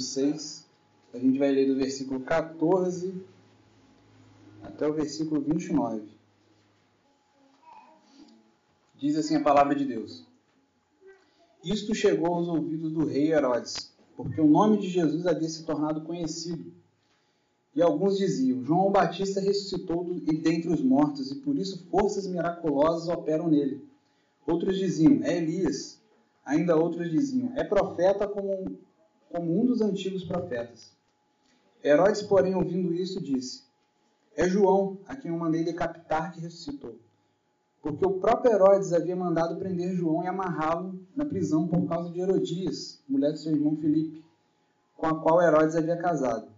6. A gente vai ler do versículo 14 até o versículo 29. Diz assim a palavra de Deus: Isto chegou aos ouvidos do rei Herodes, porque o nome de Jesus havia se tornado conhecido. E alguns diziam: João Batista ressuscitou dentre os mortos, e por isso forças miraculosas operam nele. Outros diziam: É Elias. Ainda outros diziam: É profeta como, como um dos antigos profetas. Herodes, porém, ouvindo isso, disse: É João, a quem eu mandei decapitar, que ressuscitou. Porque o próprio Herodes havia mandado prender João e amarrá-lo na prisão por causa de Herodias, mulher de seu irmão Filipe, com a qual Herodes havia casado.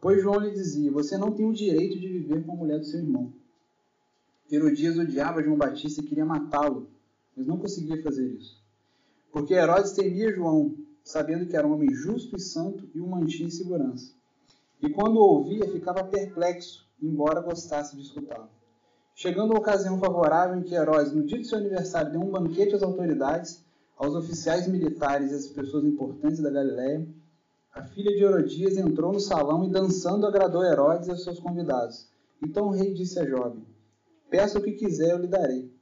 Pois João lhe dizia: Você não tem o direito de viver com a mulher do seu irmão. Herodias odiava João Batista e queria matá-lo, mas não conseguia fazer isso. Porque Herodes temia João, sabendo que era um homem justo e santo e o mantinha em segurança. E quando o ouvia, ficava perplexo, embora gostasse de escutá-lo. Chegando a ocasião favorável em que Herodes, no dia de seu aniversário, deu um banquete às autoridades, aos oficiais militares e às pessoas importantes da Galiléia, a filha de Herodias entrou no salão e, dançando, agradou Herodes e aos seus convidados. Então o rei disse à jovem: Peça o que quiser, eu lhe darei.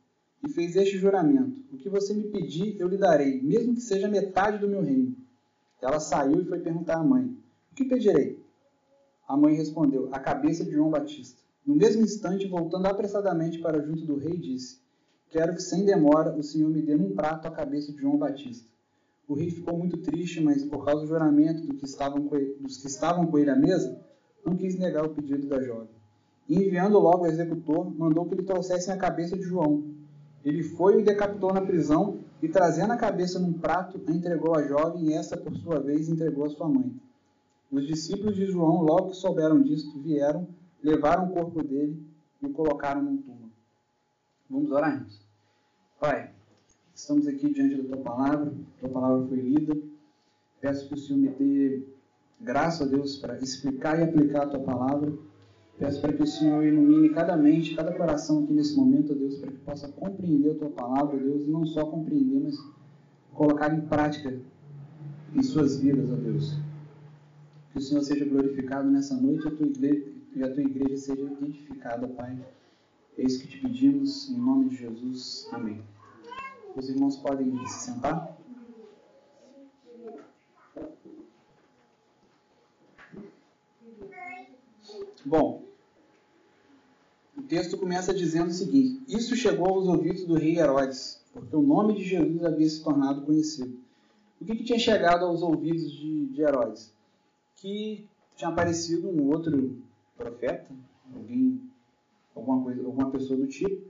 E fez este juramento: O que você me pedir, eu lhe darei, mesmo que seja metade do meu reino. Ela saiu e foi perguntar à mãe: O que pedirei? A mãe respondeu: A cabeça de João Batista. No mesmo instante, voltando apressadamente para junto do rei, disse: Quero que sem demora o senhor me dê num prato a cabeça de João Batista. O rei ficou muito triste, mas por causa do juramento do que ele, dos que estavam com ele à mesa, não quis negar o pedido da jovem. E enviando logo o executor, mandou que lhe trouxessem a cabeça de João. Ele foi e o decapitou na prisão, e trazendo a cabeça num prato, a entregou à jovem, e esta, por sua vez, entregou à sua mãe. Os discípulos de João, logo que souberam disto, vieram levaram o corpo dele e o colocaram num túmulo. Vamos orar, irmãos? Pai, estamos aqui diante da tua palavra, tua palavra foi lida. Peço que o Senhor me dê graça, a Deus, para explicar e aplicar a tua palavra. Peço para que o Senhor ilumine cada mente, cada coração aqui nesse momento, Deus, para que possa compreender a tua palavra, Deus, e não só compreender, mas colocar em prática em suas vidas, ó Deus. Que o Senhor seja glorificado nessa noite, e a tua igreja seja edificada, Pai. É isso que te pedimos, em nome de Jesus. Amém. Os irmãos podem se sentar? Bom, texto começa dizendo o seguinte: Isso chegou aos ouvidos do rei Herodes, porque o nome de Jesus havia se tornado conhecido. O que, que tinha chegado aos ouvidos de, de Herodes? Que tinha aparecido um outro profeta, alguém, alguma coisa, alguma pessoa do tipo,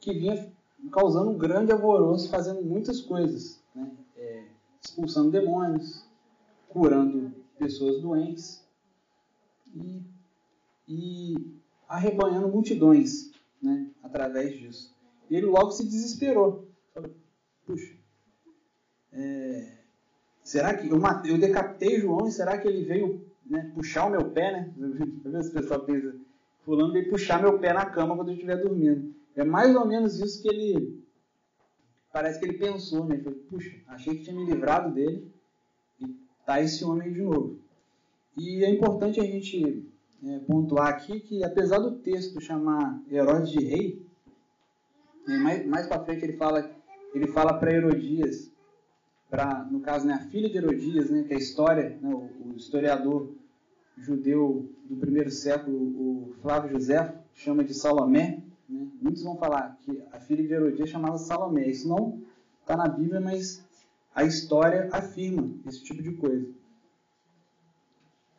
que vinha causando um grande alvoroço, fazendo muitas coisas, né? é, expulsando demônios, curando pessoas doentes e, e arrebanhando multidões, né? através disso. E ele logo se desesperou. Falou, puxa, é, será que eu, matei, eu decapitei João e será que ele veio né, puxar o meu pé, né? Às vezes o pessoal pensa, fulano veio puxar meu pé na cama quando eu estiver dormindo. É mais ou menos isso que ele, parece que ele pensou, né? Ele puxa, achei que tinha me livrado dele e tá esse homem de novo. E é importante a gente é, pontuar aqui que apesar do texto chamar Herodes de rei, né, mais, mais para frente ele fala, ele fala para Herodias para, no caso, né, a filha de Herodias, né, que é a história, né, o, o, historiador judeu do primeiro século, o Flávio José, chama de Salomé. Né? Muitos vão falar que a filha de Herodias chamava Salomé. Isso não está na Bíblia, mas a história afirma esse tipo de coisa.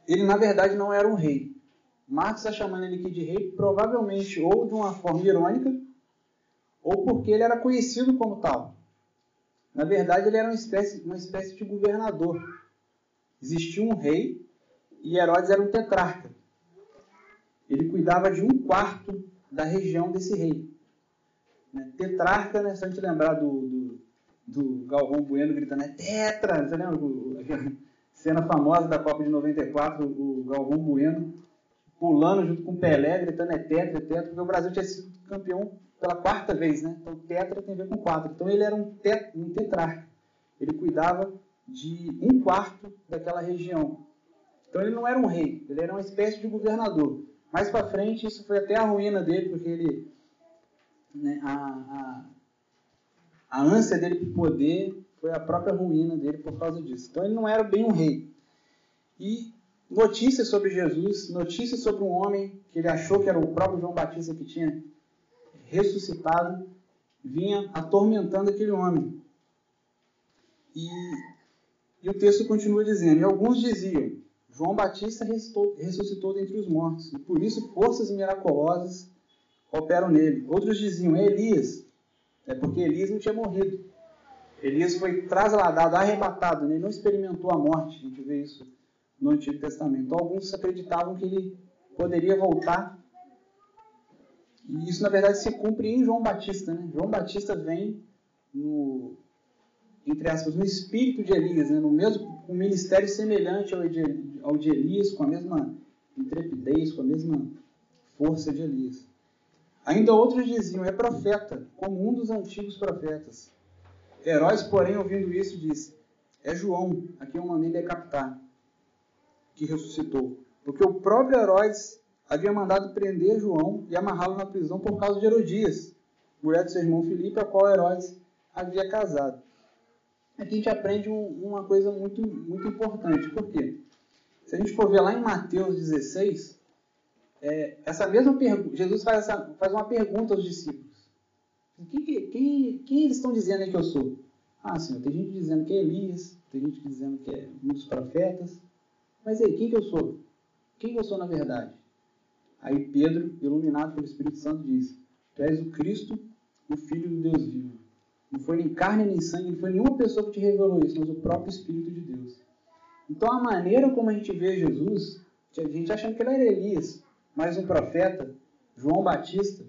Ele, na verdade, não era um rei. Marcos está chamando ele aqui de rei, provavelmente ou de uma forma irônica, ou porque ele era conhecido como tal. Na verdade, ele era uma espécie, uma espécie de governador. Existia um rei e Herodes era um tetrarca. Ele cuidava de um quarto da região desse rei. Né? Tetrarca, né? só a gente lembrar do, do, do Galvão Bueno gritando, é tetra! Você lembra aquela cena famosa da Copa de 94, o Galvão Bueno pulando junto com o Pelé, gritando é tetra, é tetra, porque o Brasil tinha sido campeão pela quarta vez, né? Então tetra tem a ver com quatro. Então ele era um, tet, um tetrarca. Ele cuidava de um quarto daquela região. Então ele não era um rei, ele era uma espécie de governador. Mais para frente, isso foi até a ruína dele, porque ele, né, a, a, a ânsia dele por poder foi a própria ruína dele por causa disso. Então ele não era bem um rei. E notícias sobre Jesus, notícias sobre um homem que ele achou que era o próprio João Batista que tinha ressuscitado, vinha atormentando aquele homem. E, e o texto continua dizendo: E alguns diziam: João Batista ressuscitou, ressuscitou dentre os mortos, e por isso forças miraculosas operam nele. Outros diziam: É Elias. É porque Elias não tinha morrido. Elias foi trasladado, arrebatado, né? ele não experimentou a morte. A gente vê isso no Antigo Testamento. Alguns acreditavam que ele poderia voltar. E isso, na verdade, se cumpre em João Batista. Né? João Batista vem no, entre aspas, no espírito de Elias, né? no mesmo um ministério semelhante ao de, ao de Elias, com a mesma intrepidez, com a mesma força de Elias. Ainda outros diziam, é profeta, como um dos antigos profetas. Heróis, porém, ouvindo isso, disse, é João, a quem eu mandei decapitar que ressuscitou. Porque o próprio Herodes havia mandado prender João e amarrá-lo na prisão por causa de Herodias, mulher do seu irmão Filipe, a qual Herodes havia casado. Aqui a gente aprende um, uma coisa muito, muito importante. Por quê? Se a gente for ver lá em Mateus 16, é, essa mesma Jesus faz, essa, faz uma pergunta aos discípulos. Quem, quem, quem eles estão dizendo aí que eu sou? Ah, Senhor, tem gente dizendo que é Elias, tem gente dizendo que é um dos profetas. Mas aí, quem que eu sou? Quem que eu sou na verdade? Aí Pedro, iluminado pelo Espírito Santo, diz: Tu és o Cristo, o Filho do Deus vivo. Não foi nem carne nem sangue, não foi nenhuma pessoa que te revelou isso, mas o próprio Espírito de Deus. Então a maneira como a gente vê Jesus, a gente achando que ele era Elias, mais um profeta, João Batista,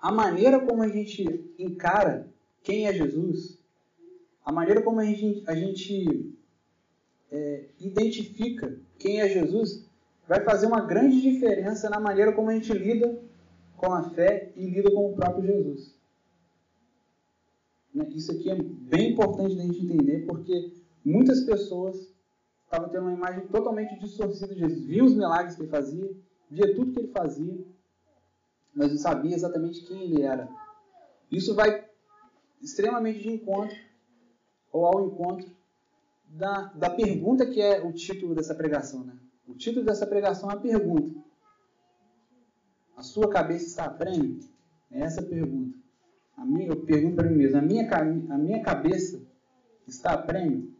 a maneira como a gente encara quem é Jesus, a maneira como a gente, a gente é, identifica quem é Jesus vai fazer uma grande diferença na maneira como a gente lida com a fé e lida com o próprio Jesus. Né, isso aqui é bem importante da gente entender, porque muitas pessoas estavam tendo uma imagem totalmente distorcida de Jesus. Viam os milagres que ele fazia, via tudo que ele fazia, mas não sabia exatamente quem ele era. Isso vai extremamente de encontro, ou ao encontro da, da pergunta que é o título dessa pregação. Né? O título dessa pregação é a pergunta. A sua cabeça está a prêmio? É essa a pergunta. A minha, eu pergunto para mim mesmo, a minha, a minha cabeça está a prêmio?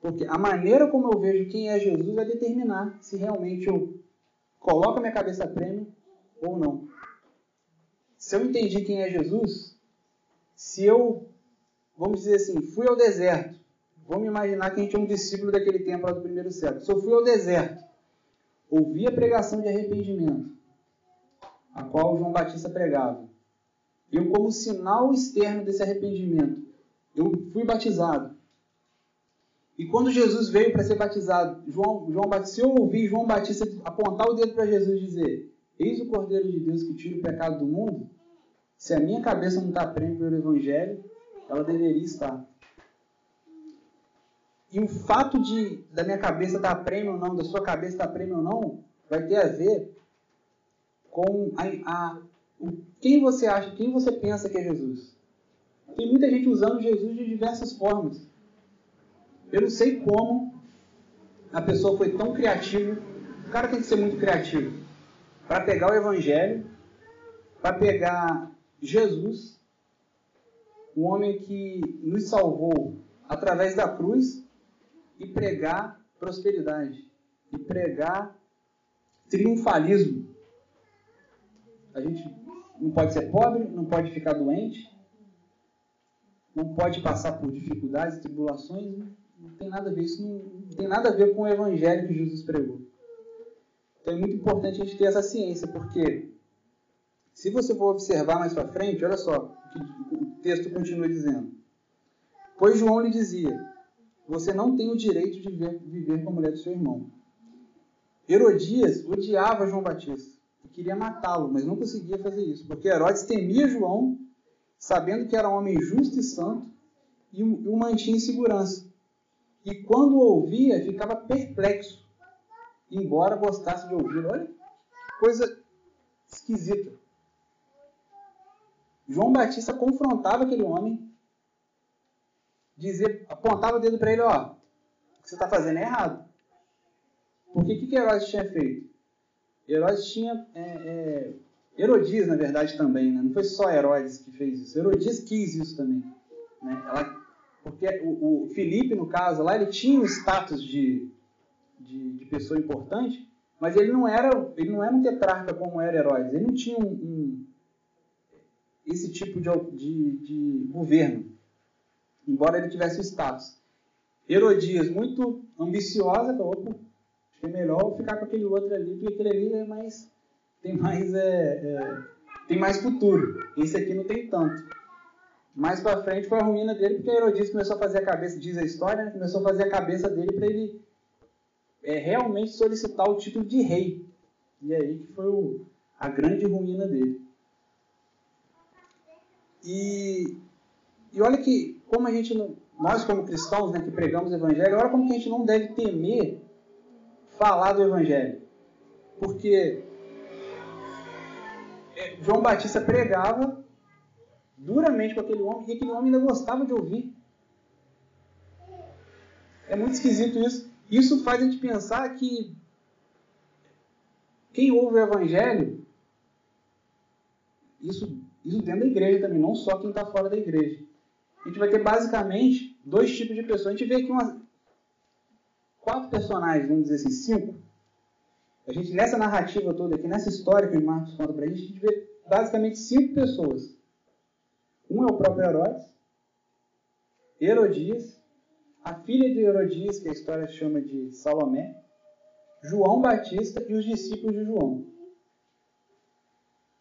Porque a maneira como eu vejo quem é Jesus vai determinar se realmente eu coloco a minha cabeça a prêmio ou não. Se eu entendi quem é Jesus, se eu, vamos dizer assim, fui ao deserto Vamos imaginar que a gente é um discípulo daquele tempo lá do primeiro século. Se eu fui ao deserto, ouvi a pregação de arrependimento, a qual João Batista pregava. Eu, como sinal externo desse arrependimento, eu fui batizado. E quando Jesus veio para ser batizado, João, João Batista, se eu ouvi João Batista apontar o dedo para Jesus e dizer: Eis o Cordeiro de Deus que tira o pecado do mundo, se a minha cabeça não está prêmio pelo Evangelho, ela deveria estar. E o fato de da minha cabeça estar prêmio ou não, da sua cabeça estar prêmio ou não, vai ter a ver com a, a, o, quem você acha, quem você pensa que é Jesus. Tem muita gente usando Jesus de diversas formas. Eu não sei como a pessoa foi tão criativa. O cara tem que ser muito criativo para pegar o Evangelho, para pegar Jesus, o homem que nos salvou através da cruz e pregar prosperidade, e pregar triunfalismo. A gente não pode ser pobre, não pode ficar doente, não pode passar por dificuldades, tribulações, não tem nada a ver, isso não, não tem nada a ver com o evangelho que Jesus pregou. Então é muito importante a gente ter essa ciência, porque se você for observar mais para frente, olha só o que o texto continua dizendo. Pois João lhe dizia: você não tem o direito de viver, viver com a mulher do seu irmão. Herodias odiava João Batista e queria matá-lo, mas não conseguia fazer isso, porque Herodes temia João, sabendo que era um homem justo e santo, e o mantinha em segurança. e quando ouvia ficava perplexo, embora gostasse de ouvi-lo. Olha coisa esquisita. João Batista confrontava aquele homem, dizia, apontava o dedo para ele, ó, o que você está fazendo é errado. Porque o que, que Herodes tinha feito? Herodes tinha. É, é, Herodias, na verdade, também, né? não foi só Herodes que fez isso. Herodias quis isso também. Né? Ela, porque o, o Filipe, no caso, lá ele tinha um status de, de, de, pessoa importante, mas ele não era ele não era um tetrarca como era Herodes. Ele não tinha um, um esse tipo de, de, de governo, embora ele tivesse o status. Herodias, muito ambiciosa, falou, acho que é melhor ficar com aquele outro ali, porque aquele ali é mais, tem mais, é, é, tem mais futuro. Esse aqui não tem tanto. Mais para frente foi a ruína dele, porque Herodias começou a fazer a cabeça, diz a história, né? começou a fazer a cabeça dele para ele é, realmente solicitar o título de rei. E aí que foi o, a grande ruína dele. E, e olha que, como a gente, não, nós como cristãos né, que pregamos o evangelho, olha como que a gente não deve temer falar do Evangelho. Porque João Batista pregava duramente com aquele homem e aquele homem ainda gostava de ouvir. É muito esquisito isso. Isso faz a gente pensar que quem ouve o Evangelho, isso, isso dentro da igreja também, não só quem está fora da igreja. A gente vai ter basicamente dois tipos de pessoas. A gente vê aqui uma, quatro personagens, vamos dizer assim, cinco. A gente, nessa narrativa toda aqui, nessa história que o Marcos conta pra gente, a gente vê basicamente cinco pessoas. Um é o próprio Herodes, Herodias, a filha de Herodias, que a história chama de Salomé, João Batista e os discípulos de João.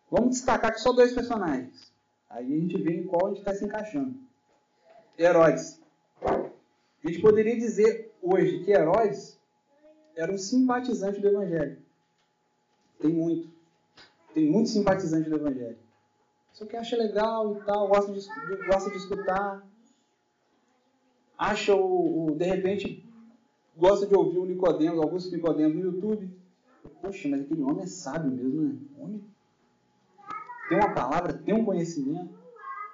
Vamos destacar que só dois personagens. Aí a gente vê em qual a gente está se encaixando. Herodes. A gente poderia dizer hoje que Herodes era um simpatizante do Evangelho. Tem muito. Tem muito simpatizante do Evangelho. Só que acha legal e tal, gosta de, gosta de escutar. Acha o, o, De repente, gosta de ouvir o Nicodemos, alguns Nicodemos no YouTube. Poxa, mas aquele homem é sábio mesmo, né? Homem tem uma palavra, tem um conhecimento.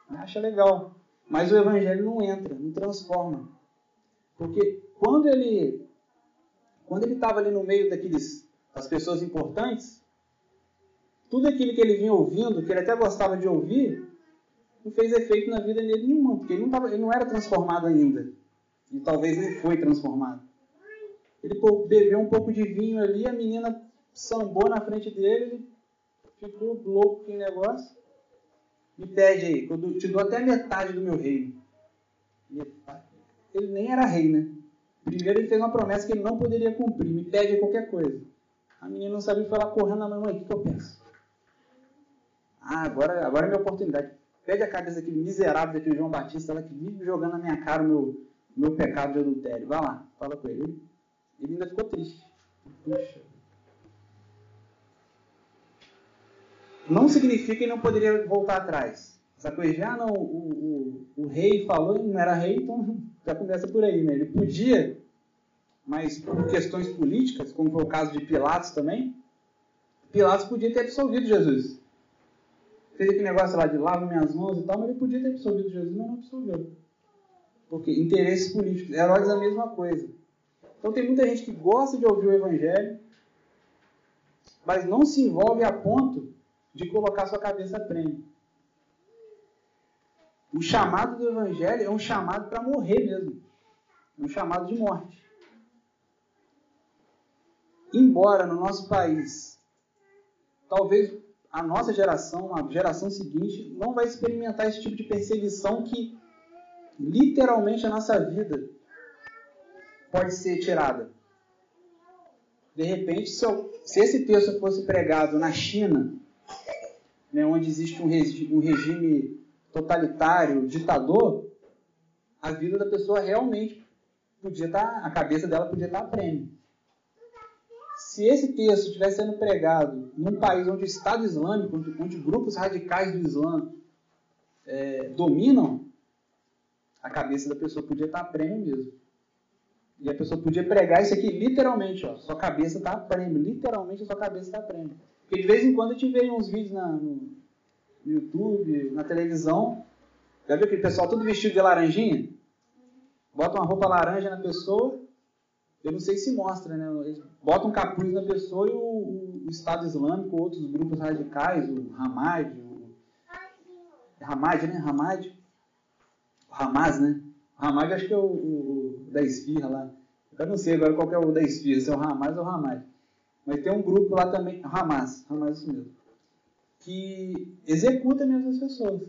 Acha legal. Mas o Evangelho não entra, não transforma. Porque quando ele quando ele estava ali no meio daqueles das pessoas importantes, tudo aquilo que ele vinha ouvindo, que ele até gostava de ouvir, não fez efeito na vida dele nenhuma, porque ele não, tava, ele não era transformado ainda. E talvez ele foi transformado. Ele bebeu um pouco de vinho ali, a menina sambou na frente dele, ele ficou louco com o negócio. Me pede aí, eu te dou até metade do meu reino. Ele nem era rei, né? Primeiro ele fez uma promessa que ele não poderia cumprir, me pede qualquer coisa. A menina não sabia, lá correndo na mãe, o que, eu penso? Ah, agora, agora é minha oportunidade. Pede a cabeça daquele miserável daquele João Batista, ela que vive jogando na minha cara o meu, meu pecado de adultério. Vai lá, fala com ele. Ele ainda ficou triste. Puxa. Não significa que não poderia voltar atrás. Essa coisa ah, não, o, o, o rei falou não era rei, então já começa por aí, né? Ele podia, mas por questões políticas, como foi o caso de Pilatos também, Pilatos podia ter absolvido Jesus. Fez aquele negócio lá de lava minhas mãos e tal, mas ele podia ter absolvido Jesus, mas não absolveu. Porque interesses políticos. Herodes é a mesma coisa. Então tem muita gente que gosta de ouvir o Evangelho, mas não se envolve a ponto de colocar sua cabeça a prêmio. O chamado do Evangelho é um chamado para morrer mesmo. É um chamado de morte. Embora no nosso país, talvez a nossa geração, a geração seguinte, não vai experimentar esse tipo de perseguição que literalmente a nossa vida pode ser tirada. De repente, se, esse texto fosse pregado na China, né, onde existe um, regi um regime totalitário, ditador, a vida da pessoa realmente podia estar, tá, a cabeça dela podia estar tá a prêmio. Se esse texto estivesse sendo pregado num país onde o Estado Islâmico, onde, grupos radicais do Islã é, dominam, a cabeça da pessoa podia estar tá a prêmio mesmo. E a pessoa podia pregar isso aqui literalmente, ó. Sua cabeça está a prêmio. Literalmente a sua cabeça está a prêmio. Porque de vez em quando eu te vejo uns vídeos na, no, YouTube, na televisão. Já viu aquele pessoal todo vestido de laranjinha? Bota uma roupa laranja na pessoa. Eu não sei se mostra, né? Eles botam um capuz na pessoa e o, o, Estado Islâmico, outros grupos radicais, o Hamad, o Hamad, né? Hamad. O Hamas, né? O Hamad acho que é o, o da esfirra lá. Eu não sei agora qual é o da esfirra, se é o Hamas ou o Hamad. Mas tem um grupo lá também, Hamas, Hamas isso mesmo, que executa mesmo as pessoas.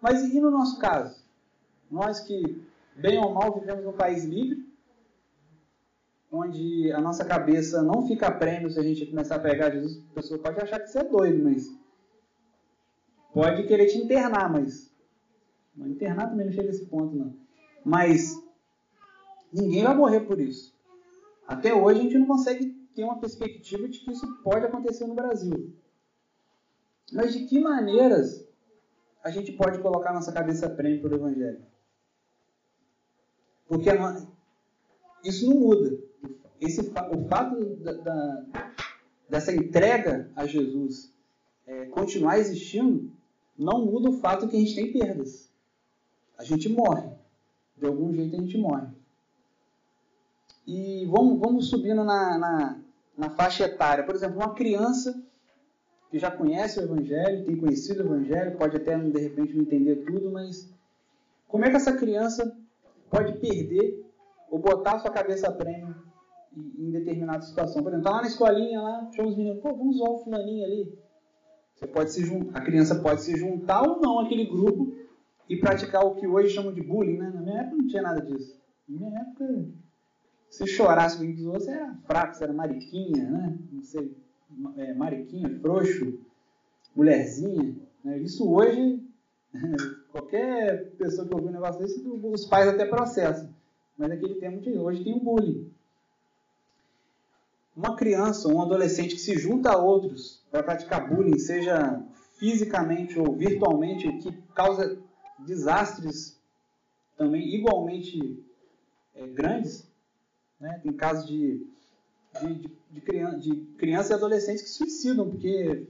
Mas e no nosso caso? Nós que, bem ou mal, vivemos num país livre, onde a nossa cabeça não fica prêmio se a gente começar a pegar Jesus, a pessoa pode achar que você é doido, mas pode querer te internar, mas internar também não chega a esse ponto, não. Mas ninguém vai morrer por isso. Até hoje a gente não consegue ter uma perspectiva de que isso pode acontecer no Brasil. Mas de que maneiras a gente pode colocar nossa cabeça prêmio para o Evangelho? Porque isso não muda. Esse, o fato da, da, dessa entrega a Jesus é, continuar existindo não muda o fato que a gente tem perdas. A gente morre. De algum jeito a gente morre. E vamos, vamos subindo na, na, na faixa etária. Por exemplo, uma criança que já conhece o Evangelho, tem conhecido o Evangelho, pode até de repente não entender tudo, mas como é que essa criança pode perder ou botar sua cabeça a prêmio em determinada situação? Por exemplo, tá lá na escolinha, lá, chama os meninos, pô, vamos zoar o fulaninho ali. Você pode se a criança pode se juntar ou não àquele grupo e praticar o que hoje chamam de bullying, né? Na minha época não tinha nada disso. Na minha época, se chorasse com os outros, era fraco, você era mariquinha, né? Não sei, é, mariquinha, frouxo, mulherzinha. Né? Isso hoje, qualquer pessoa que ouvir um negócio desse, os pais até processam. Mas naquele tempo, hoje tem o bullying. Uma criança um adolescente que se junta a outros para praticar bullying, seja fisicamente ou virtualmente, que causa desastres também igualmente é, grandes. Né? Tem casos de, de, de, de, criança, de crianças e adolescentes que suicidam, porque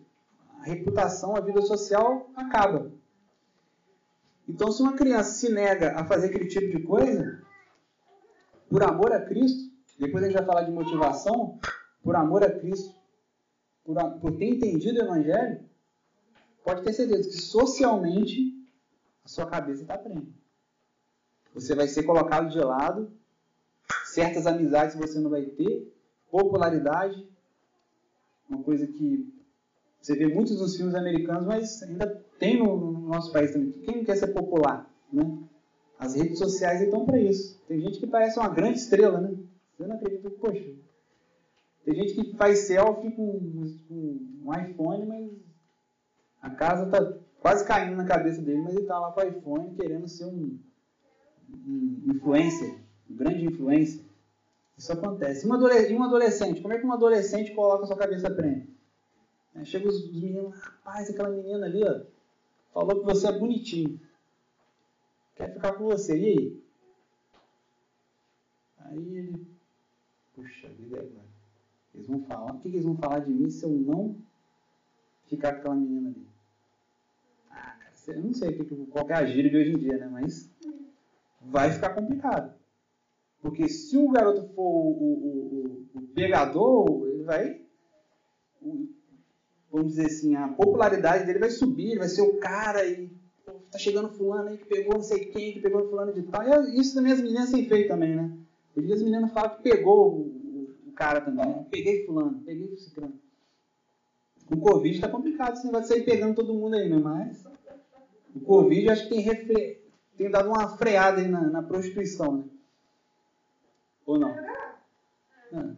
a reputação, a vida social acaba. Então, se uma criança se nega a fazer aquele tipo de coisa, por amor a Cristo, depois a gente vai falar de motivação, por amor a Cristo, por, por ter entendido o Evangelho, pode ter certeza que socialmente a sua cabeça está presa. Você vai ser colocado de lado, certas amizades você não vai ter, popularidade, uma coisa que você vê muitos nos filmes americanos, mas ainda tem no, no nosso país também. Quem não quer ser popular? Né? As redes sociais estão para isso. Tem gente que parece uma grande estrela, né? Você não acredita, poxa. Tem gente que faz selfie com, com um iPhone, mas a casa está quase caindo na cabeça dele, mas ele está lá com o iPhone querendo ser um, um influencer, grande influencer. Isso acontece. E um adolescente, como é que um adolescente coloca sua cabeça prêmio? É, chega os, os, meninos, rapaz, aquela menina ali, ó, falou que você é bonitinho. Quer ficar com você, e aí? Aí ele, puxa vida, agora. Eles vão falar, o que eles vão falar de mim se eu não ficar com aquela menina ali? Ah, cara, eu não sei qual é a gíria de hoje em dia, né? Mas vai ficar complicado. Porque se o garoto for o, o, o, o pegador, ele vai. vamos dizer assim, a popularidade dele vai subir, ele vai ser o cara e tá chegando fulano aí que pegou não sei quem, que pegou fulano de tal. E isso também as meninas têm feito também, né? Hoje as meninas falam que pegou o, o cara também. Né? Peguei fulano, peguei ciclano. Com o Covid tá complicado negócio de sair pegando todo mundo aí, né? Mas o Covid acho que tem, refre... tem dado uma freada aí na, na prostituição, né? Ou não? Ah.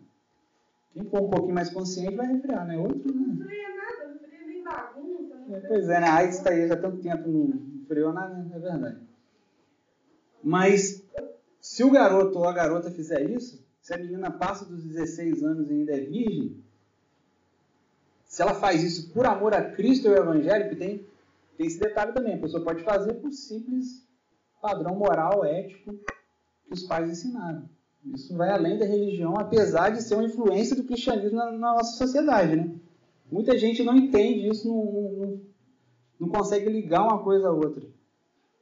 Quem for um pouquinho mais consciente vai refrear, né? Outro, né? Não freia nada, não freia nem bagunça. É, pois é, né? A AIDS está aí já há tanto tempo, não freou nada, é verdade. Mas se o garoto ou a garota fizer isso, se a menina passa dos 16 anos e ainda é virgem, se ela faz isso por amor a Cristo e ao Evangelho, que tem, tem esse detalhe também, a pessoa pode fazer por simples padrão moral, ético que os pais ensinaram. Isso vai além da religião, apesar de ser uma influência do cristianismo na, na nossa sociedade, né? Muita gente não entende isso, não, não, não, consegue ligar uma coisa a outra.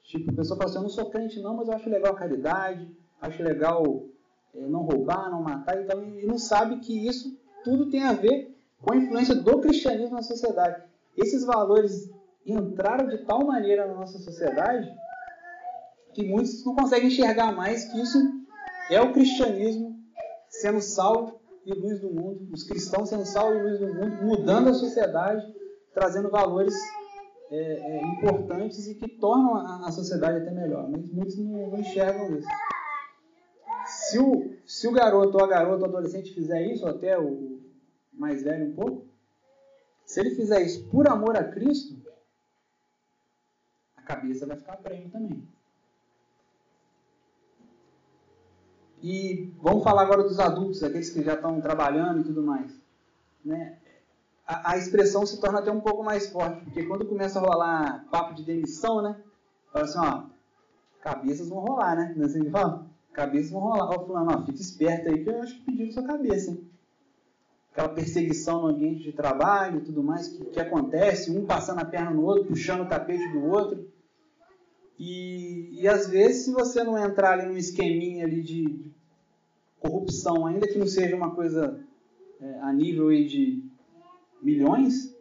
Tipo, a pessoa fala assim, eu não sou crente não, mas eu acho legal a caridade, acho legal é, não roubar, não matar e tal, e não sabe que isso tudo tem a ver com a influência do cristianismo na sociedade. Esses valores entraram de tal maneira na nossa sociedade que muitos não conseguem enxergar mais que isso é o cristianismo sendo sal e luz do mundo, os cristãos sendo sal e luz do mundo, mudando a sociedade, trazendo valores é, é, importantes e que tornam a, a, sociedade até melhor. Mas muitos não, não enxergam isso. Se o, se o garoto ou a garota, o adolescente fizer isso, ou até o mais velho um pouco, se ele fizer isso por amor a Cristo, a cabeça vai ficar prêmio também. E vamos falar agora dos adultos, aqueles que já estão trabalhando e tudo mais. Né? A, a, expressão se torna até um pouco mais forte, porque quando começa a rolar papo de demissão, né? Fala assim, ó, cabeças vão rolar, né? Não é assim que fala? Cabeças vão rolar. Ó, fulano, ó, fica esperto aí que eu acho que pediram sua cabeça, hein? Aquela perseguição no ambiente de trabalho e tudo mais que, que acontece, um passando a perna no outro, puxando o tapete do outro. E, e às vezes, se você não entrar ali num esqueminha ali de, corrupção, ainda que não seja uma coisa é, a nível aí de milhões,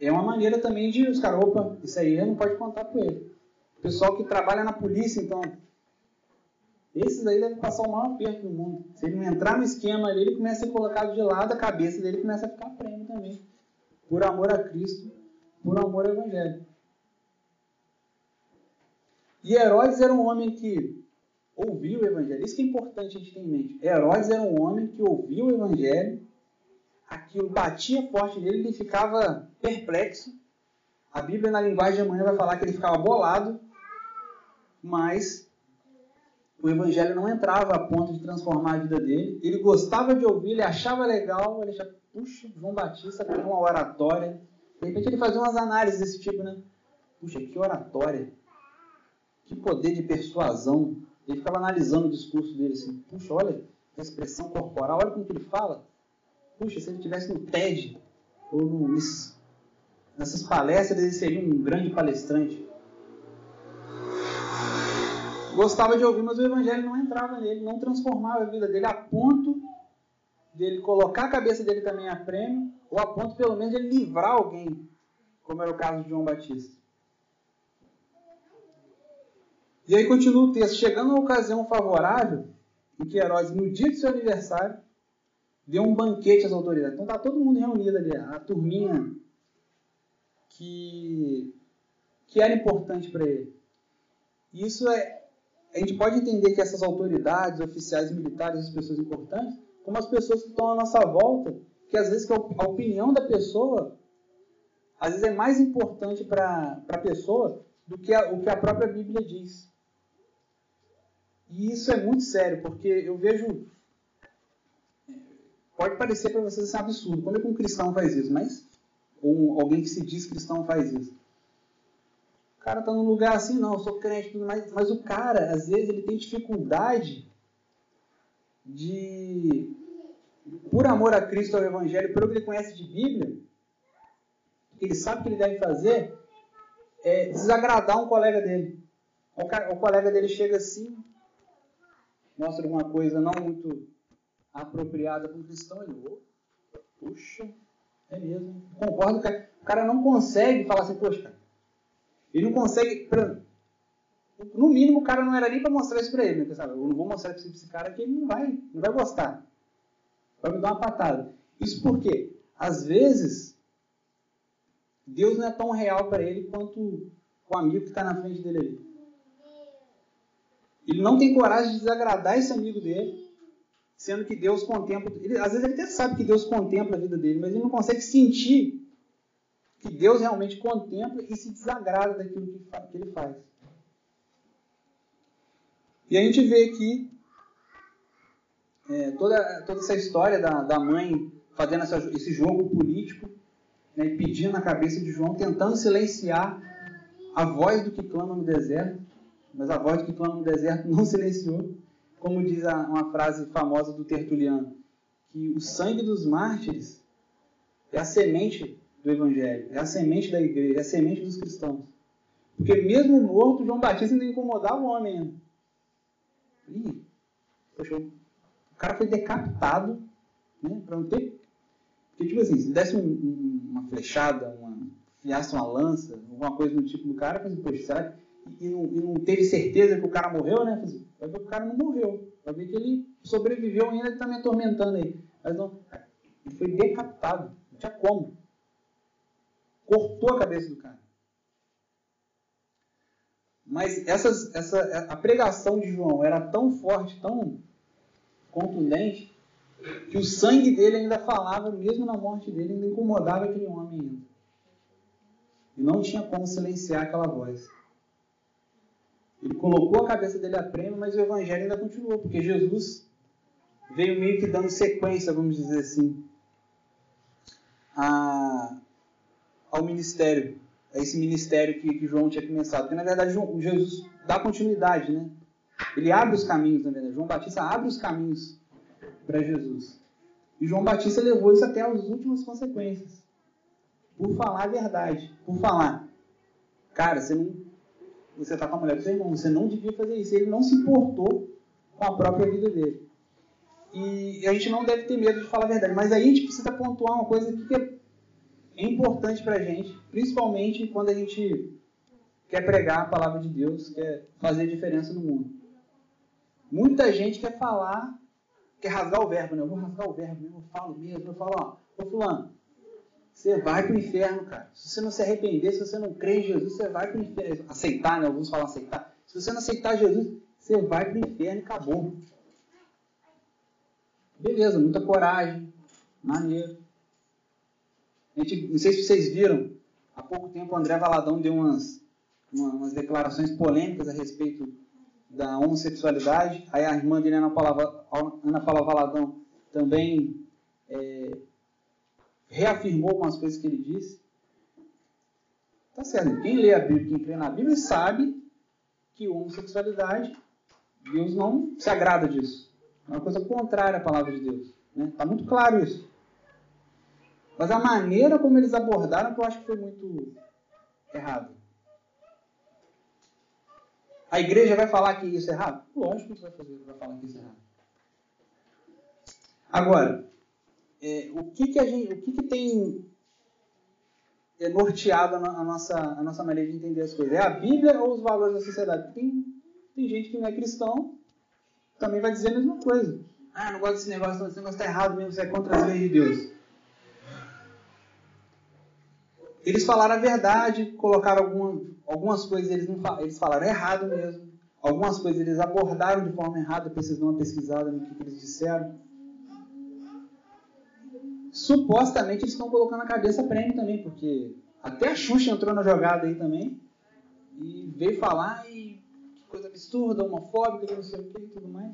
é uma maneira também de os caras, opa, isso aí não pode contar com ele. O pessoal que trabalha na polícia, então, esses aí devem passar o maior aperto do mundo. Se ele não entrar no esquema ali, ele começa a ser colocado de lado, a cabeça dele começa a ficar prêmio também. Por amor a Cristo, por amor ao Evangelho. E Herodes era um homem que ouviu o Evangelho. Isso que é importante a gente ter em mente. Herodes era um homem que ouviu o Evangelho, aquilo batia forte nele, ele ficava perplexo. A Bíblia, na linguagem de amanhã, vai falar que ele ficava bolado, mas o Evangelho não entrava a ponto de transformar a vida dele. Ele gostava de ouvir, ele achava legal, ele achava, puxa, João Batista tem uma oratória. De repente ele fazia umas análises desse tipo, né? Puxa, que oratória que poder de persuasão. Ele ficava analisando o discurso dele assim, puxa, olha a expressão corporal, olha como que ele fala. Puxa, se ele estivesse no TED ou no, nessas palestras, ele seria um grande palestrante. Gostava de ouvir, mas o evangelho não entrava nele, não transformava a vida dele a ponto dele colocar a cabeça dele também a prêmio, ou a ponto pelo menos de livrar alguém, como era o caso de João Batista. E aí continua o texto. Chegando a ocasião favorável, em que Herodes, no dia de seu aniversário, deu um banquete às autoridades. Então está todo mundo reunido ali, a turminha que, que era importante para ele. Isso é. A gente pode entender que essas autoridades, oficiais militares, as pessoas importantes, como as pessoas que estão à nossa volta, que às vezes a opinião da pessoa, às vezes é mais importante para a pessoa do que a, o que a própria Bíblia diz. E isso é muito sério, porque eu vejo. Pode parecer para vocês assim, absurdo. Como é que um cristão faz isso? Mas. Ou alguém que se diz cristão faz isso. O cara está num lugar assim, não, eu sou crente, mas, mas o cara, às vezes, ele tem dificuldade de, por amor a Cristo, ao Evangelho, pelo que ele conhece de Bíblia, ele sabe que ele deve fazer, é desagradar um colega dele. O, cara, o colega dele chega assim, mostra alguma coisa não muito apropriada para um cristão, ele, oh, puxa, é mesmo. Concordo, cara. O cara não consegue falar assim, poxa, cara. Ele não consegue. No mínimo, o cara não era nem para mostrar isso para ele. Né? Sabe? Eu não vou mostrar isso para esse cara que ele não vai, não vai gostar. Vai me dar uma patada. Isso porque, às vezes, Deus não é tão real para ele quanto o amigo que está na frente dele ali. Ele não tem coragem de desagradar esse amigo dele, sendo que Deus contempla. Ele, às vezes ele até sabe que Deus contempla a vida dele, mas ele não consegue sentir que Deus realmente contempla e se desagrada daquilo que, ele faz. E a gente vê aqui é, toda, toda essa história da, da mãe fazendo essa, esse jogo político, né, pedindo na cabeça de João, tentando silenciar a voz do que clama no deserto mas a voz que clama no deserto não silenciou. como diz a, uma frase famosa do Tertuliano, que o sangue dos mártires é a semente do Evangelho, é a semente da igreja, é a semente dos cristãos. Porque mesmo morto, João Batista ainda incomodava o homem ainda. Ih, poxa, o cara foi decapitado, né? Pra não ter. Porque, tipo assim, se desse um, um, uma flechada, uma, fiasse uma lança, alguma coisa do tipo do cara, eu falei, poxa, será que. E não, e não teve certeza que o cara morreu, né? Assim, vai ver que o cara não morreu. Vai ver que ele sobreviveu ainda está me atormentando aí. Mas não. Ele foi decapitado. Não tinha como. Cortou a cabeça do cara. Mas essas, essa, a pregação de João era tão forte, tão contundente, que o sangue dele ainda falava, mesmo na morte dele, ainda incomodava aquele homem ainda. E não tinha como silenciar aquela voz. Ele colocou a cabeça dele a prêmio, mas o evangelho ainda continuou, porque Jesus veio meio que dando sequência, vamos dizer assim, a, ao ministério, a esse ministério que, que João tinha começado. Porque, na verdade, Jesus dá continuidade, né? Ele abre os caminhos, na verdade. João Batista abre os caminhos para Jesus. E João Batista levou isso até as últimas consequências. Por falar a verdade. Por falar, cara, você não você está com a mulher do seu irmão, você não devia fazer isso. Ele não se importou com a própria vida dele. E a gente não deve ter medo de falar a verdade. Mas aí a gente precisa pontuar uma coisa que é importante para a gente, principalmente quando a gente quer pregar a palavra de Deus, quer fazer diferença no mundo. Muita gente quer falar, quer rasgar o verbo, né? Eu vou rasgar o verbo, eu falo mesmo, eu falo, ó, ô fulano, você vai para o inferno, cara. Se você não se arrepender, se você não crê em Jesus, você vai para o inferno. Aceitar, né? Alguns falam aceitar. Se você não aceitar Jesus, você vai para o inferno e acabou. Beleza, muita coragem. Maneiro. Gente, não sei se vocês viram, há pouco tempo o André Valadão deu umas, umas declarações polêmicas a respeito da homossexualidade. Aí a irmã dele, Ana Paula, Ana Paula Valadão, também é, reafirmou algumas coisas que ele disse. Tá certo. Quem lê a Bíblia, quem crê na Bíblia, sabe que homossexualidade, Deus não se agrada disso. É uma coisa contrária à palavra de Deus. Está né? Tá muito claro isso. Mas a maneira como eles abordaram eu acho que foi muito errado. A igreja vai falar que isso é errado? Lógico que vai, fazer, vai falar que isso é errado. Agora, é, o que, que a gente, o que, que tem é, norteado a, a, nossa, a nossa maneira de entender as coisas? É a Bíblia ou os valores da sociedade? Tem, tem gente que não é cristão também vai dizer a mesma coisa. Ah, não gosto desse negócio, esse negócio está errado mesmo, isso é contra as leis de Deus. Eles falaram a verdade, colocaram alguma, algumas coisas, eles, não, eles falaram errado mesmo. Algumas coisas eles abordaram de forma errada, precisam dar uma pesquisada no que, que eles disseram supostamente eles estão colocando a cabeça prêmio também, porque até a Xuxa entrou na jogada aí também e veio falar e que coisa absurda, homofóbica, não sei o que e tudo mais.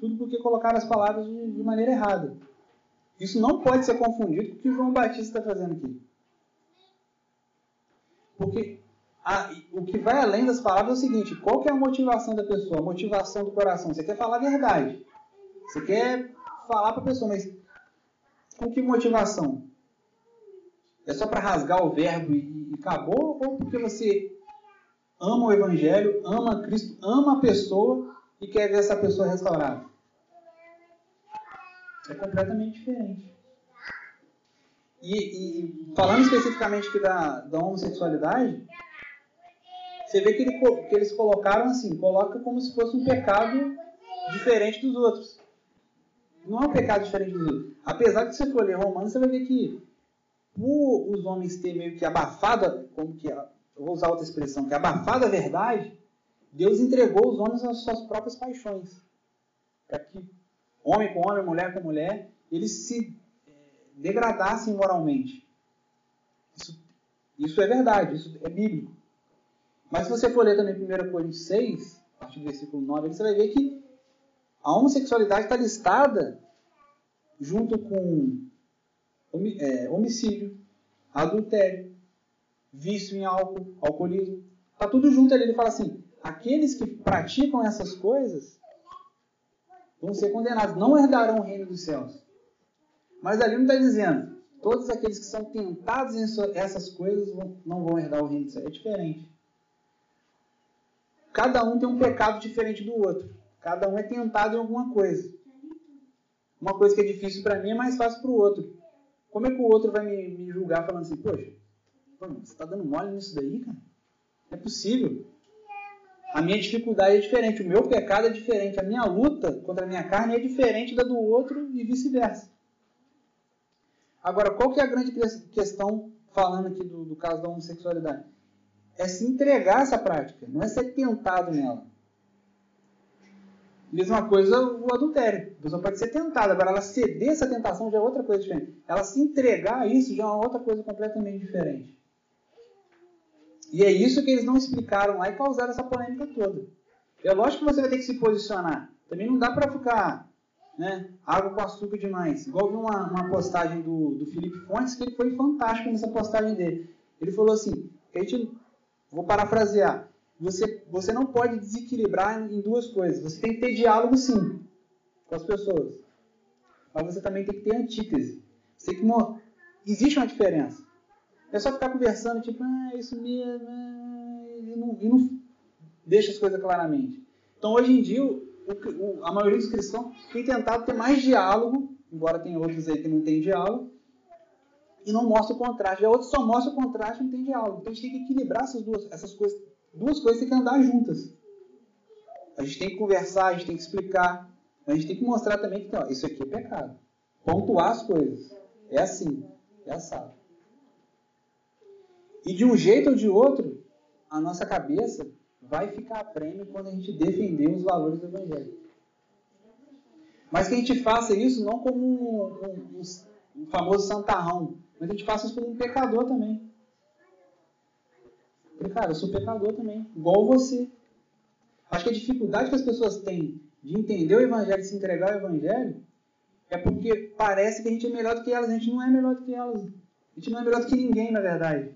Tudo porque colocaram as palavras de, de maneira errada. Isso não pode ser confundido com o que o João Batista está fazendo aqui. Porque a, o que vai além das palavras é o seguinte: qual é a motivação da pessoa, a motivação do coração? Você quer falar a verdade. Você quer falar para a pessoa, mas com que motivação? É só para rasgar o verbo e, e acabou? Ou porque você ama o Evangelho, ama Cristo, ama a pessoa e quer ver essa pessoa restaurada? É completamente diferente. E, e falando especificamente aqui da, da homossexualidade, você vê que, ele, que, eles colocaram assim, coloca como se fosse um pecado diferente dos outros. Não é um pecado diferente dos outros. Apesar de você for ler Romanos, você vai ver que por os homens terem meio que abafado, como que, eu vou usar outra expressão, que abafado a verdade, Deus entregou os homens às suas próprias paixões. Para que homem com homem, mulher com mulher, eles se é, degradassem moralmente. Isso, isso é verdade, isso é bíblico. Mas se você for ler também 1 Coríntios 6, a partir do versículo 9, você vai ver que a homossexualidade está listada junto com é, homicídio, adultério, vício em álcool, alcoolismo. Está tudo junto ali. Ele fala assim: aqueles que praticam essas coisas vão ser condenados, não herdarão o reino dos céus. Mas ali não está dizendo, todos aqueles que são tentados em essas coisas não vão herdar o reino dos céus. É diferente. Cada um tem um pecado diferente do outro. Cada um é tentado em alguma coisa. Uma coisa que é difícil para mim é mais fácil para o outro. Como é que o outro vai me, me julgar falando assim, poxa, você está dando mole nisso daí, cara? Não é possível. A minha dificuldade é diferente, o meu pecado é diferente, a minha luta contra a minha carne é diferente da do outro e vice-versa. Agora, qual que é a grande questão falando aqui do, do caso da homossexualidade? É se entregar essa prática, não é ser tentado nela. Mesma coisa o adultério. A pessoa pode ser tentada, agora ela ceder essa tentação já é outra coisa diferente. Ela se entregar a isso já é outra coisa completamente diferente. E é isso que eles não explicaram lá e causaram essa polêmica toda. É lógico que você vai ter que se posicionar. Também não dá para ficar né, água com açúcar demais. Igual vi uma, uma postagem do, do Felipe Fontes que ele foi fantástico nessa postagem dele. Ele falou assim, a gente, vou parafrasear, você, você não pode desequilibrar em duas coisas. Você tem que ter diálogo sim com as pessoas. Mas você também tem que ter antítese. Você tem que, existe uma diferença. É só ficar conversando, tipo, ah, isso mesmo, ah, e, não, e não deixa as coisas claramente. Então, hoje em dia, o, o, a maioria dos cristãos tem tentado ter mais diálogo, embora tenha outros aí que não tem diálogo, e não mostra o contraste. Já outros só mostram o contraste e não tem diálogo. Então, a gente tem que equilibrar essas duas, essas coisas. Duas coisas têm que andar juntas. A gente tem que conversar, a gente tem que explicar, a gente tem que mostrar também que ó, isso aqui é pecado. Pontuar as coisas. É assim, é assado. E de um jeito ou de outro, a nossa cabeça vai ficar a prêmio quando a gente defender os valores do Evangelho. Mas que a gente faça isso não como um, um, um famoso santarrão, mas a gente faça isso como um pecador também. Porque, cara, eu sou pecador também, igual você. Acho que a dificuldade que as pessoas têm de entender o Evangelho, de se entregar ao Evangelho, é porque parece que a gente é melhor do que elas. A gente não é melhor do que elas. A gente não é melhor do que ninguém, na verdade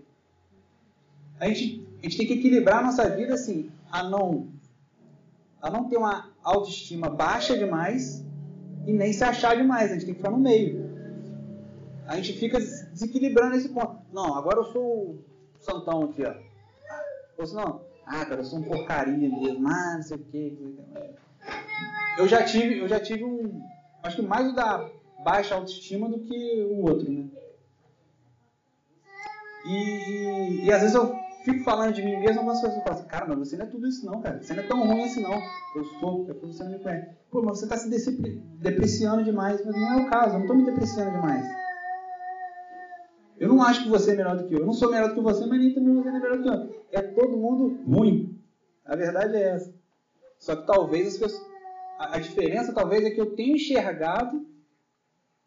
a gente, a gente tem que equilibrar a nossa vida assim, a não, a não ter uma autoestima baixa demais e nem se achar demais. A gente tem que ficar no meio. A gente fica desequilibrando esse ponto. Não, agora eu sou o santão aqui, ó. Ou senão, ah, cara, eu sou um porcaria mesmo, ah, não sei o quê. Eu já tive, eu já tive um, acho que mais o da baixa autoestima do que o outro, né? E, e, e às vezes eu fico falando de mim mesmo, algumas pessoas falam assim, cara, mas você não é tudo isso não, cara. Você não é tão ruim assim não. Eu sou, é porque você não me conhece. Pô, mas você está se depreciando demais. Mas não é o caso, eu não estou me depreciando demais. Não acho que você é melhor do que eu. Eu não sou melhor do que você, mas nem também você é melhor do que eu. É todo mundo ruim. A verdade é essa. Só que talvez as pessoas... A diferença talvez é que eu tenho enxergado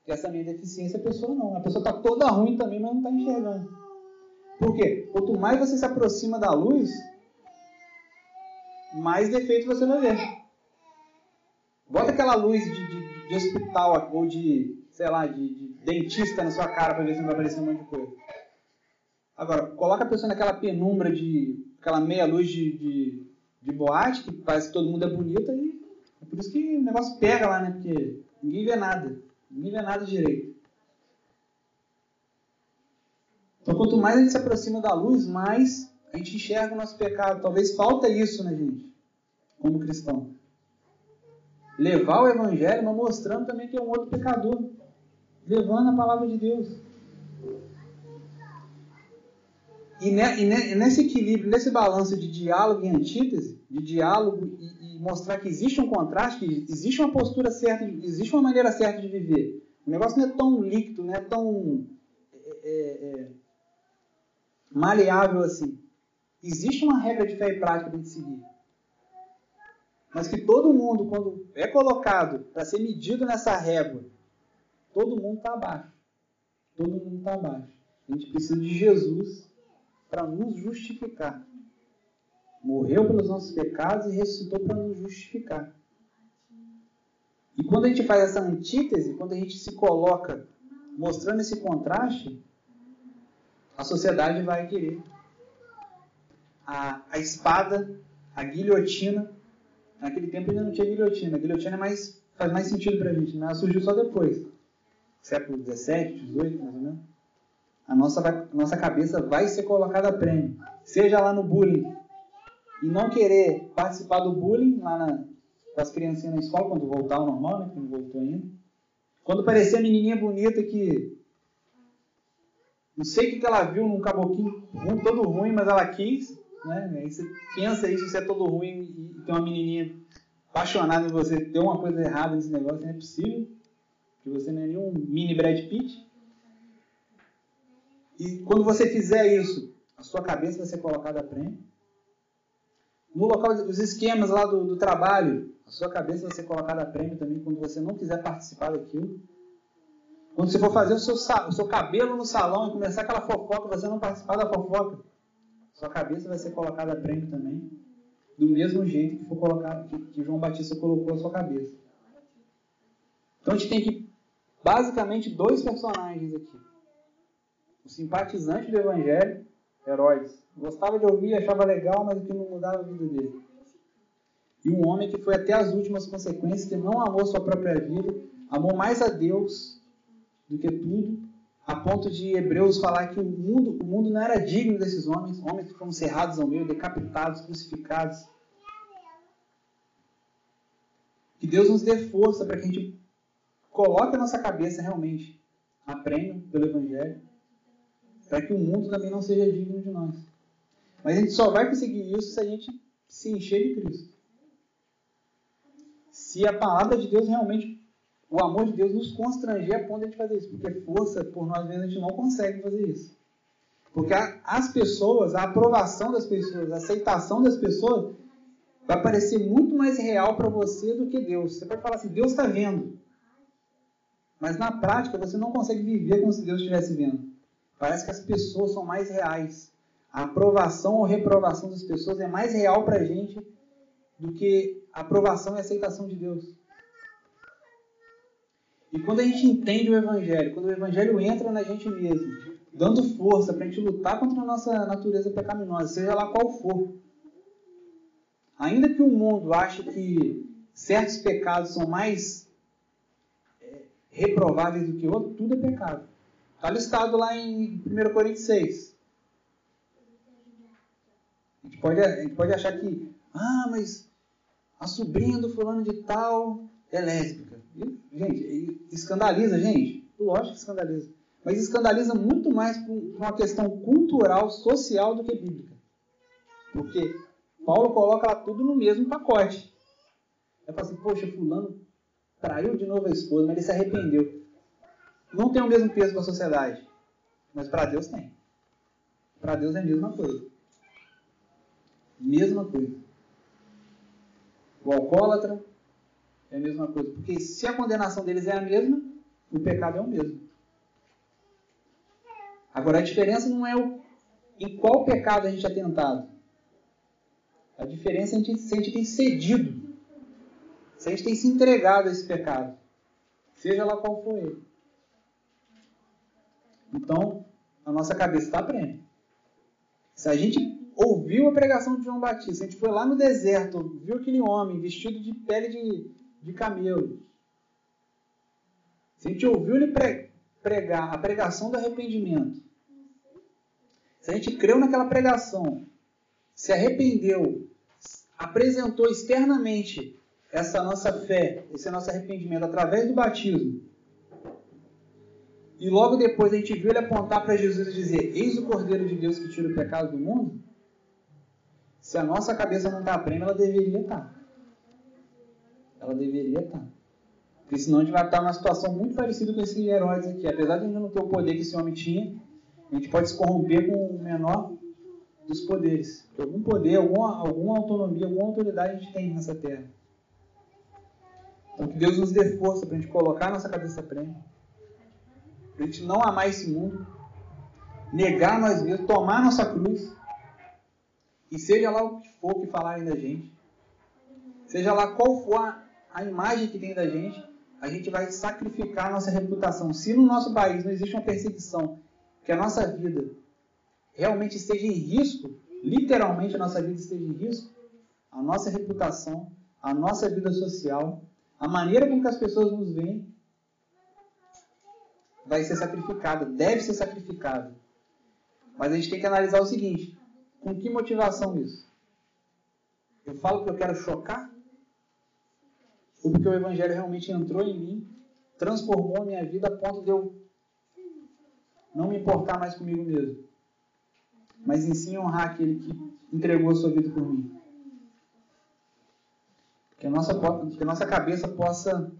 essa minha deficiência a pessoa não. A pessoa está toda ruim também, mas não está enxergando. Por quê? Quanto mais você se aproxima da luz, mais defeito você vai ver. Bota aquela luz de, de, de hospital ou de, sei lá, de, de dentista na sua cara para ver se não vai aparecer um monte de coisa. Agora, coloca a pessoa naquela penumbra de. aquela meia luz de, de, de boate, que parece que todo mundo é bonito, e é por isso que o negócio pega lá, né? Porque ninguém vê nada. Ninguém vê nada direito. Então, quanto mais a gente se aproxima da luz, mais a gente enxerga o nosso pecado. Talvez falta isso, né, gente? Como cristão. Levar o evangelho, mas mostrando também que é um outro pecador. Levando a palavra de Deus. E, nesse equilíbrio, nesse balanço de diálogo e antítese, de diálogo e, e, mostrar que existe um contraste, que existe uma postura certa, existe uma maneira certa de viver. O negócio não é tão líquido, não é tão é, é, é maleável assim. Existe uma regra de fé e prática para gente seguir. Mas que todo mundo, quando é colocado para ser medido nessa régua, todo mundo está abaixo. Todo mundo está abaixo. A gente precisa de Jesus para nos justificar. Morreu pelos nossos pecados e ressuscitou para nos justificar. E quando a gente faz essa antítese, quando a gente se coloca mostrando esse contraste, a sociedade vai querer. A, a espada, a guilhotina. Naquele tempo ainda não tinha guilhotina. A guilhotina é mais faz mais sentido para a gente, né? Ela surgiu só depois. Século XVII, XVIII, mais ou menos. A nossa, nossa cabeça vai ser colocada a prêmio. Seja lá no bullying. E não querer participar do bullying lá na, das criancinhas na escola, quando voltar ao normal, né? Que não voltou ainda. Quando parecer a menininha bonita que não sei o que, ela viu num caboquinho todo ruim, mas ela quis. Né? Aí você pensa isso, você é todo ruim e tem uma menininha apaixonada em você, tem uma coisa errada nesse negócio, não é possível. Que você não é nenhum mini Brad Pitt. E quando você fizer isso, a sua cabeça vai ser colocada a prêmio. No local, os esquemas lá do, do trabalho, a sua cabeça vai ser colocada a prêmio também quando você não quiser participar daquilo. Quando você for fazer o seu, o seu cabelo no salão e começar aquela fofoca, você não participar da fofoca, sua cabeça vai ser colocada a prêmio também, do mesmo jeito que, foi colocado, que, que João Batista colocou a sua cabeça. Então a gente tem que, basicamente, dois personagens aqui. O simpatizante do Evangelho, Herodes. Gostava de ouvir, achava legal, mas o que não mudava a vida dele. E um homem que foi até as últimas consequências, que não amou sua própria vida, amou mais a Deus do que tudo, a ponto de Hebreus falar que o mundo, o mundo não era digno desses homens, homens que foram cerrados ao meio, decapitados, crucificados. Que Deus nos dê força para que a gente coloque a nossa cabeça realmente a prêmio pelo Evangelho, para que o mundo também não seja digno de nós. Mas a gente só vai conseguir isso se a gente se encher de Cristo. Se a palavra de Deus realmente o amor de Deus nos constranger a ponto de a gente fazer isso, porque força por nós mesmos a gente não consegue fazer isso. Porque as pessoas, a aprovação das pessoas, a aceitação das pessoas vai parecer muito mais real para você do que Deus. Você pode falar assim, Deus está vendo. Mas na prática você não consegue viver como se Deus estivesse vendo. Parece que as pessoas são mais reais. A aprovação ou reprovação das pessoas é mais real para a gente do que a aprovação e aceitação de Deus. E quando a gente entende o Evangelho, quando o Evangelho entra na gente mesmo, dando força para a gente lutar contra a nossa natureza pecaminosa, seja lá qual for. Ainda que o mundo ache que certos pecados são mais reprováveis do que outros, tudo é pecado. Está listado lá em 1 Coríntios 6. A gente, pode, a gente pode achar que, ah, mas a sobrinha do fulano de tal é lésbica. Gente, escandaliza, gente? Lógico que escandaliza. Mas escandaliza muito mais por uma questão cultural, social do que bíblica. Porque Paulo coloca lá tudo no mesmo pacote. É assim, poxa, fulano traiu de novo a esposa, mas ele se arrependeu. Não tem o mesmo peso para a sociedade. Mas para Deus tem. Para Deus é a mesma coisa. Mesma coisa. O alcoólatra é a mesma coisa. Porque se a condenação deles é a mesma, o pecado é o mesmo. Agora, a diferença não é o, em qual pecado a gente é tentado. A diferença é se a gente tem cedido. Se a gente tem se entregado a esse pecado. Seja lá qual for ele. Então, a nossa cabeça está prêmio. Se a gente ouviu a pregação de João Batista, a gente foi lá no deserto, viu aquele homem vestido de pele de, de camelo. Se a gente ouviu ele pregar a pregação do arrependimento, se a gente creu naquela pregação, se arrependeu, apresentou externamente essa nossa fé, esse nosso arrependimento através do batismo, e logo depois a gente viu ele apontar para Jesus e dizer: Eis o Cordeiro de Deus que tira o pecado do mundo. Se a nossa cabeça não está prêmio, ela deveria estar. Tá. Ela deveria estar. Porque senão a gente vai estar numa situação muito parecida com esses heróis aqui. Apesar de a gente não ter o poder que esse homem tinha, a gente pode se corromper com o menor dos poderes. Algum poder, alguma, alguma autonomia, alguma autoridade a gente tem nessa terra. Então que Deus nos dê força para a gente colocar a nossa cabeça prêmio. Para a gente não amar esse mundo. Negar nós mesmos, tomar nossa cruz. E seja lá o que for que falarem da gente. Seja lá qual for a a imagem que tem da gente, a gente vai sacrificar nossa reputação. Se no nosso país não existe uma perseguição, que a nossa vida realmente esteja em risco, literalmente a nossa vida esteja em risco, a nossa reputação, a nossa vida social, A maneira com que as pessoas nos veem vai ser sacrificada, deve ser sacrificada. Mas a gente tem que analisar o seguinte: com que motivação isso? Eu falo que eu quero chocar? Ou porque o Evangelho realmente entrou em mim, transformou a minha vida a ponto de eu não me importar mais comigo mesmo, mas em sim honrar aquele que entregou a sua vida por mim? Que a nossa, que a nossa cabeça possa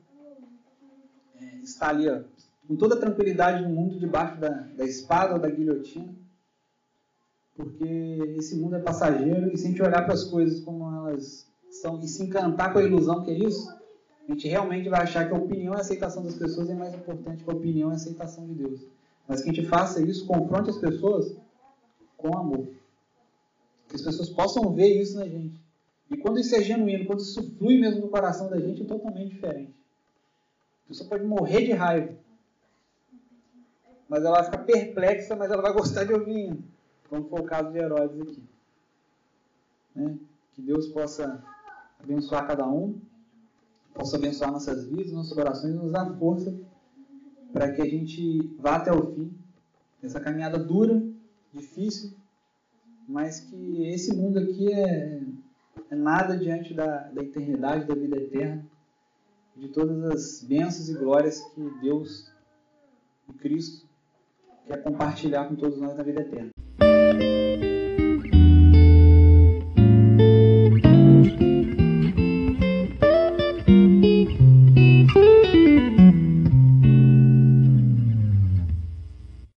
é, estar ali, ó, com toda a tranquilidade do mundo, debaixo da, da espada ou da guilhotina porque esse mundo é passageiro e se a gente olhar para as coisas como elas são e se encantar com a ilusão que é isso, a gente realmente vai achar que a opinião e a aceitação das pessoas é mais importante que a opinião e a aceitação de Deus. Mas que a gente faça isso, confronte as pessoas com amor. Que as pessoas possam ver isso na gente. E quando isso é genuíno, quando isso flui mesmo no coração da gente, é totalmente diferente. A pessoa pode morrer de raiva. Mas ela vai ficar perplexa, mas ela vai gostar de ouvir como foi o caso de Herodes aqui. Né? Que Deus possa abençoar cada um, possa abençoar nossas vidas, nossos corações e nos dar força para que a gente vá até o fim. Essa caminhada dura, difícil, mas que esse mundo aqui é, é nada diante da, da eternidade, da vida eterna, de todas as bênçãos e glórias que Deus e Cristo quer compartilhar com todos nós na vida eterna.